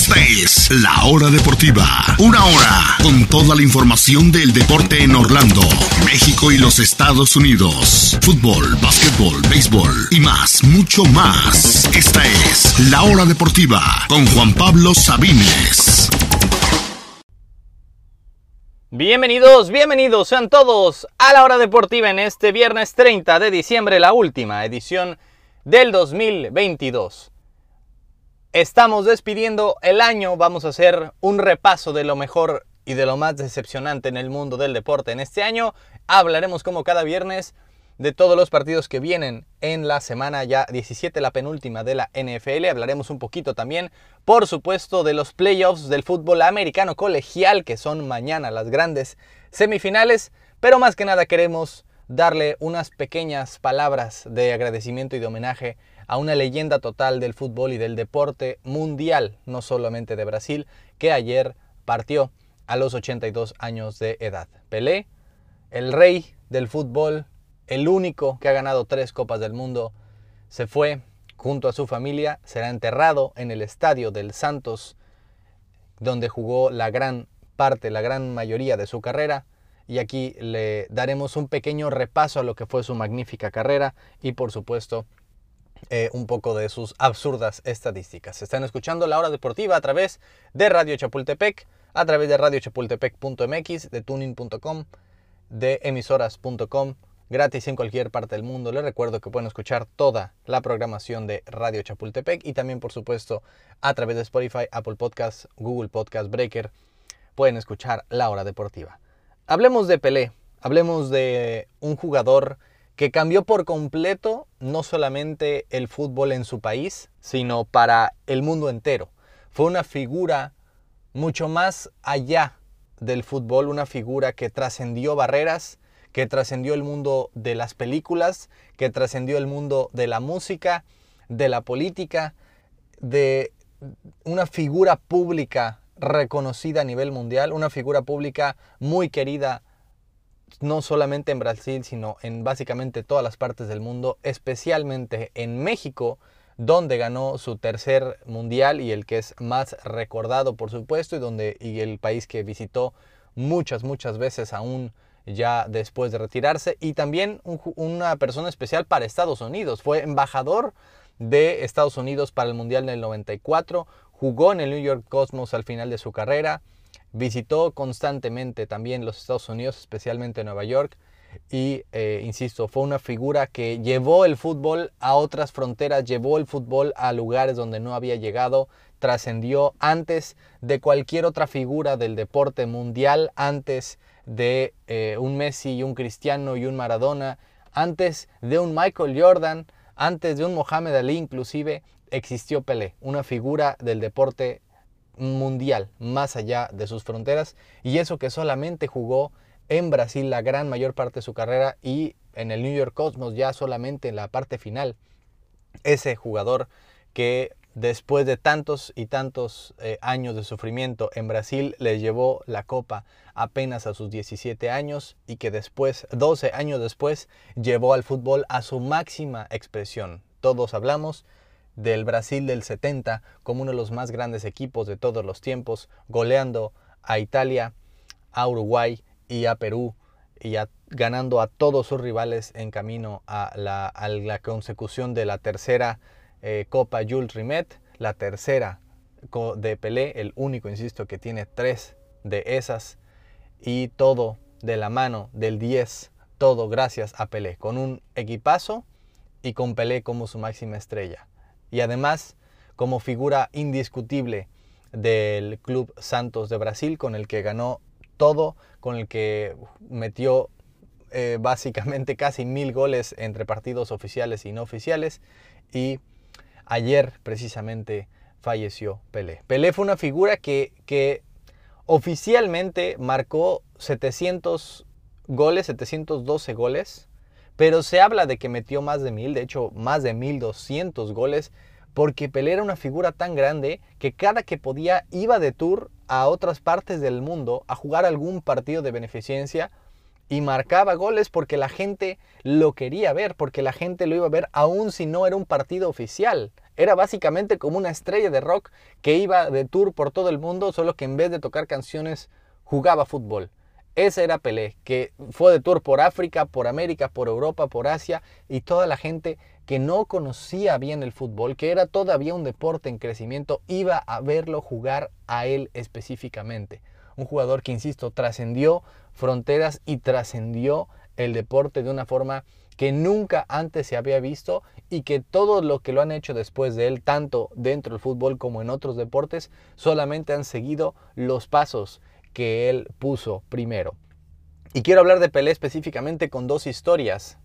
Esta es La Hora Deportiva. Una hora con toda la información del deporte en Orlando, México y los Estados Unidos. Fútbol, básquetbol, béisbol y más, mucho más. Esta es La Hora Deportiva con Juan Pablo Sabines. Bienvenidos, bienvenidos sean todos a la hora deportiva en este viernes 30 de diciembre, la última edición del 2022. Estamos despidiendo el año, vamos a hacer un repaso de lo mejor y de lo más decepcionante en el mundo del deporte en este año. Hablaremos como cada viernes de todos los partidos que vienen en la semana ya 17, la penúltima de la NFL. Hablaremos un poquito también, por supuesto, de los playoffs del fútbol americano colegial, que son mañana las grandes semifinales. Pero más que nada queremos darle unas pequeñas palabras de agradecimiento y de homenaje a una leyenda total del fútbol y del deporte mundial, no solamente de Brasil, que ayer partió a los 82 años de edad. Pelé, el rey del fútbol el único que ha ganado tres Copas del Mundo, se fue junto a su familia, será enterrado en el estadio del Santos, donde jugó la gran parte, la gran mayoría de su carrera. Y aquí le daremos un pequeño repaso a lo que fue su magnífica carrera y por supuesto eh, un poco de sus absurdas estadísticas. Están escuchando la hora deportiva a través de Radio Chapultepec, a través de radiochapultepec.mx, de tuning.com, de emisoras.com gratis en cualquier parte del mundo. Les recuerdo que pueden escuchar toda la programación de Radio Chapultepec y también, por supuesto, a través de Spotify, Apple Podcasts, Google Podcast Breaker, pueden escuchar La Hora Deportiva. Hablemos de Pelé, hablemos de un jugador que cambió por completo no solamente el fútbol en su país, sino para el mundo entero. Fue una figura mucho más allá del fútbol, una figura que trascendió barreras, que trascendió el mundo de las películas, que trascendió el mundo de la música, de la política, de una figura pública reconocida a nivel mundial, una figura pública muy querida no solamente en Brasil, sino en básicamente todas las partes del mundo, especialmente en México, donde ganó su tercer mundial y el que es más recordado, por supuesto, y donde y el país que visitó muchas muchas veces aún ya después de retirarse y también una persona especial para Estados Unidos. Fue embajador de Estados Unidos para el Mundial del 94, jugó en el New York Cosmos al final de su carrera, visitó constantemente también los Estados Unidos, especialmente Nueva York, y eh, insisto, fue una figura que llevó el fútbol a otras fronteras, llevó el fútbol a lugares donde no había llegado, trascendió antes de cualquier otra figura del deporte mundial, antes de eh, un Messi y un Cristiano y un Maradona, antes de un Michael Jordan, antes de un Mohamed Ali inclusive, existió Pelé, una figura del deporte mundial, más allá de sus fronteras, y eso que solamente jugó en Brasil la gran mayor parte de su carrera y en el New York Cosmos ya solamente en la parte final. Ese jugador que después de tantos y tantos eh, años de sufrimiento en Brasil, le llevó la copa apenas a sus 17 años y que después, 12 años después, llevó al fútbol a su máxima expresión. Todos hablamos del Brasil del 70 como uno de los más grandes equipos de todos los tiempos, goleando a Italia, a Uruguay y a Perú y ganando a todos sus rivales en camino a la, a la consecución de la tercera eh, Copa Jules Rimet, la tercera de Pelé, el único, insisto, que tiene tres de esas y todo de la mano del 10, todo gracias a Pelé, con un equipazo y con Pelé como su máxima estrella. Y además como figura indiscutible del Club Santos de Brasil, con el que ganó todo, con el que metió eh, básicamente casi mil goles entre partidos oficiales y no oficiales y Ayer precisamente falleció Pelé. Pelé fue una figura que, que oficialmente marcó 700 goles, 712 goles, pero se habla de que metió más de mil, de hecho más de 1200 goles, porque Pelé era una figura tan grande que cada que podía iba de tour a otras partes del mundo a jugar algún partido de beneficencia y marcaba goles porque la gente lo quería ver, porque la gente lo iba a ver aún si no era un partido oficial. Era básicamente como una estrella de rock que iba de tour por todo el mundo, solo que en vez de tocar canciones jugaba fútbol. Ese era Pelé, que fue de tour por África, por América, por Europa, por Asia y toda la gente que no conocía bien el fútbol, que era todavía un deporte en crecimiento, iba a verlo jugar a él específicamente. Un jugador que, insisto, trascendió fronteras y trascendió el deporte de una forma que nunca antes se había visto y que todo lo que lo han hecho después de él, tanto dentro del fútbol como en otros deportes, solamente han seguido los pasos que él puso primero. Y quiero hablar de Pelé específicamente con dos historias.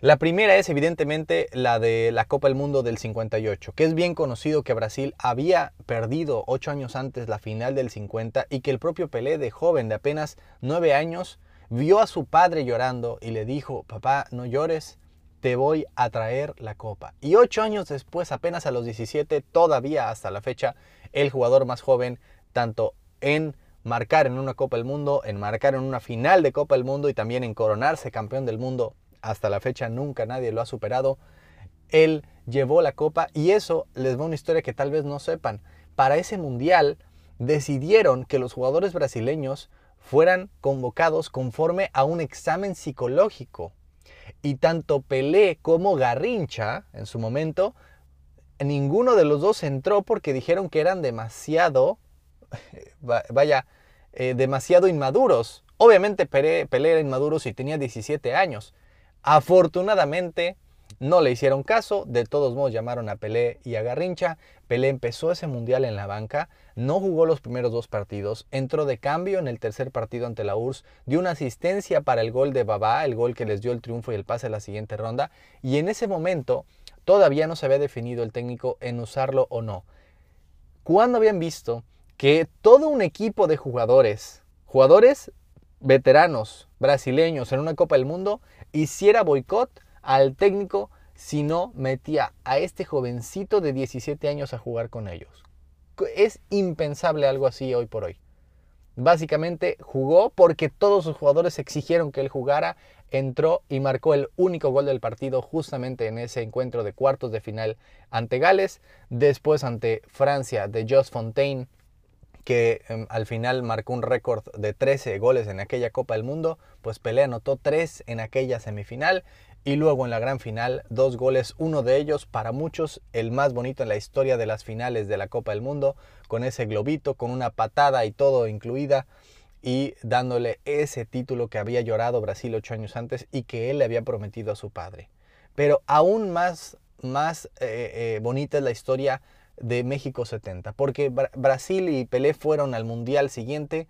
La primera es evidentemente la de la Copa del Mundo del 58, que es bien conocido que Brasil había perdido ocho años antes la final del 50 y que el propio Pelé de joven de apenas nueve años vio a su padre llorando y le dijo, papá, no llores, te voy a traer la copa. Y ocho años después, apenas a los 17, todavía hasta la fecha, el jugador más joven, tanto en marcar en una Copa del Mundo, en marcar en una final de Copa del Mundo y también en coronarse campeón del mundo. Hasta la fecha nunca nadie lo ha superado. Él llevó la copa y eso les va una historia que tal vez no sepan. Para ese mundial decidieron que los jugadores brasileños fueran convocados conforme a un examen psicológico. Y tanto Pelé como Garrincha, en su momento, ninguno de los dos entró porque dijeron que eran demasiado vaya, eh, demasiado inmaduros. Obviamente Pelé, era inmaduro si tenía 17 años. Afortunadamente no le hicieron caso, de todos modos llamaron a Pelé y a Garrincha. Pelé empezó ese mundial en la banca, no jugó los primeros dos partidos, entró de cambio en el tercer partido ante la URSS, dio una asistencia para el gol de Babá, el gol que les dio el triunfo y el pase a la siguiente ronda, y en ese momento todavía no se había definido el técnico en usarlo o no. Cuando habían visto que todo un equipo de jugadores, jugadores veteranos brasileños en una Copa del Mundo, hiciera boicot al técnico si no metía a este jovencito de 17 años a jugar con ellos. Es impensable algo así hoy por hoy. Básicamente jugó porque todos sus jugadores exigieron que él jugara, entró y marcó el único gol del partido justamente en ese encuentro de cuartos de final ante Gales, después ante Francia de Jos Fontaine que em, al final marcó un récord de 13 goles en aquella Copa del Mundo, pues Pelé anotó 3 en aquella semifinal y luego en la gran final dos goles, uno de ellos para muchos el más bonito en la historia de las finales de la Copa del Mundo, con ese globito, con una patada y todo incluida y dándole ese título que había llorado Brasil ocho años antes y que él le había prometido a su padre. Pero aún más, más eh, eh, bonita es la historia de México 70, porque Brasil y Pelé fueron al Mundial siguiente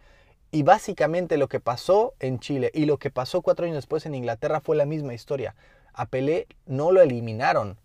y básicamente lo que pasó en Chile y lo que pasó cuatro años después en Inglaterra fue la misma historia. A Pelé no lo eliminaron,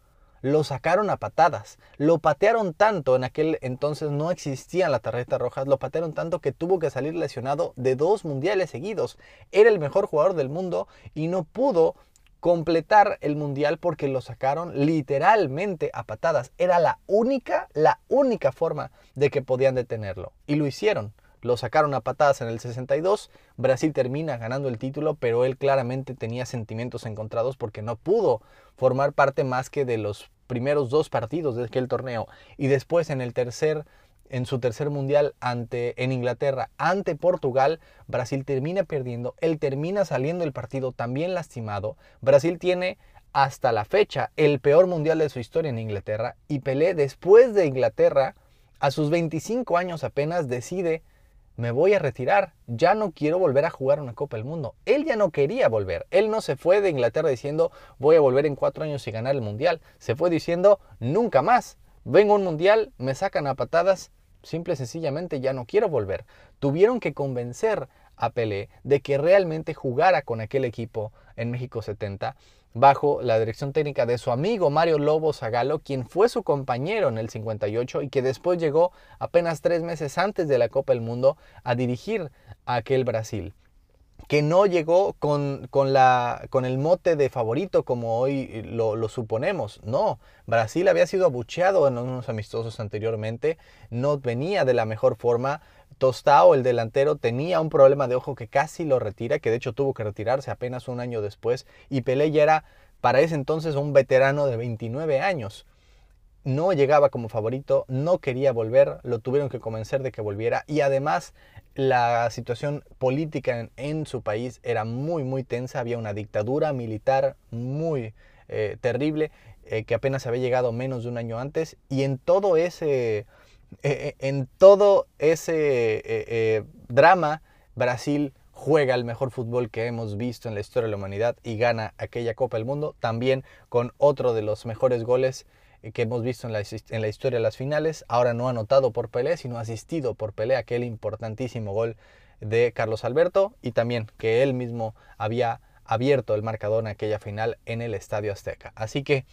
lo sacaron a patadas, lo patearon tanto, en aquel entonces no existían las tarjetas rojas, lo patearon tanto que tuvo que salir lesionado de dos mundiales seguidos. Era el mejor jugador del mundo y no pudo completar el mundial porque lo sacaron literalmente a patadas. Era la única, la única forma de que podían detenerlo. Y lo hicieron. Lo sacaron a patadas en el 62. Brasil termina ganando el título, pero él claramente tenía sentimientos encontrados porque no pudo formar parte más que de los primeros dos partidos de aquel torneo. Y después en el tercer en su tercer mundial ante, en Inglaterra ante Portugal, Brasil termina perdiendo, él termina saliendo del partido también lastimado. Brasil tiene hasta la fecha el peor mundial de su historia en Inglaterra y Pelé después de Inglaterra, a sus 25 años apenas, decide me voy a retirar, ya no quiero volver a jugar una Copa del Mundo. Él ya no quería volver, él no se fue de Inglaterra diciendo voy a volver en cuatro años y ganar el Mundial, se fue diciendo nunca más, vengo a un Mundial, me sacan a patadas, Simple y sencillamente ya no quiero volver. Tuvieron que convencer a Pelé de que realmente jugara con aquel equipo en México 70 bajo la dirección técnica de su amigo Mario Lobo Zagalo, quien fue su compañero en el 58 y que después llegó apenas tres meses antes de la Copa del Mundo a dirigir a aquel Brasil que no llegó con, la, con el mote de favorito como hoy lo, suponemos. No, Brasil había sido abucheado en unos amistosos anteriormente, no venía de la mejor forma. Tostao, el delantero, tenía un problema de ojo que casi lo retira, que de hecho tuvo que retirarse apenas un año después, y Pelé ya era para ese entonces un veterano de 29 años. No llegaba como favorito, no quería volver, lo tuvieron que convencer de que volviera y además la situación política en, su país era muy muy tensa, había una dictadura militar muy eh, terrible eh, que apenas había llegado menos de un año antes y en todo ese, eh, en todo ese drama Brasil juega el mejor fútbol que hemos visto en la historia de la humanidad y gana aquella Copa del Mundo, también con otro de los mejores goles que hemos visto en la, en la, historia de las finales, ahora no anotado por Pelé, sino asistido por Pelé, aquel importantísimo gol de Carlos Alberto y también que él mismo había abierto el marcador en aquella final en el Estadio Azteca. Así que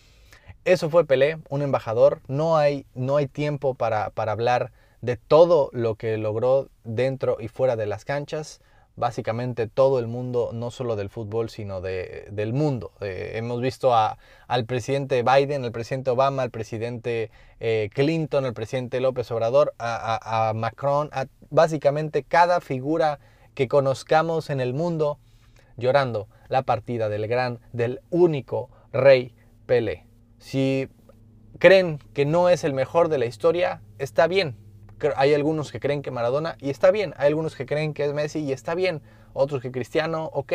eso fue Pelé, un embajador, no hay, no hay tiempo para, para hablar de todo lo que logró dentro y fuera de las canchas, básicamente todo el mundo, no solo del fútbol, sino de, del mundo. Eh, hemos visto al presidente Biden, al presidente Obama, al presidente eh, Clinton, al presidente López Obrador, a, a, Macron, a básicamente cada figura que conozcamos en el mundo llorando la partida del gran, del único rey Pelé. Si creen que no es el mejor de la historia, está bien, hay algunos que creen que Maradona y está bien, hay algunos que creen que es Messi y está bien, otros que Cristiano, ok.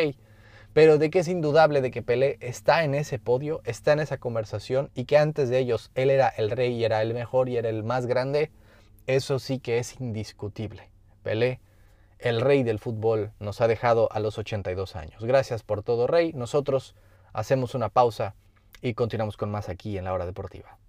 Pero de que es indudable de que Pelé está en ese podio, está en esa conversación y que antes de ellos él era el rey y era el mejor y era el más grande, eso sí que es indiscutible. Pelé, el rey del fútbol, nos ha dejado a los 82 años. Gracias por todo, rey. Nosotros hacemos una pausa y continuamos con más aquí en la hora deportiva.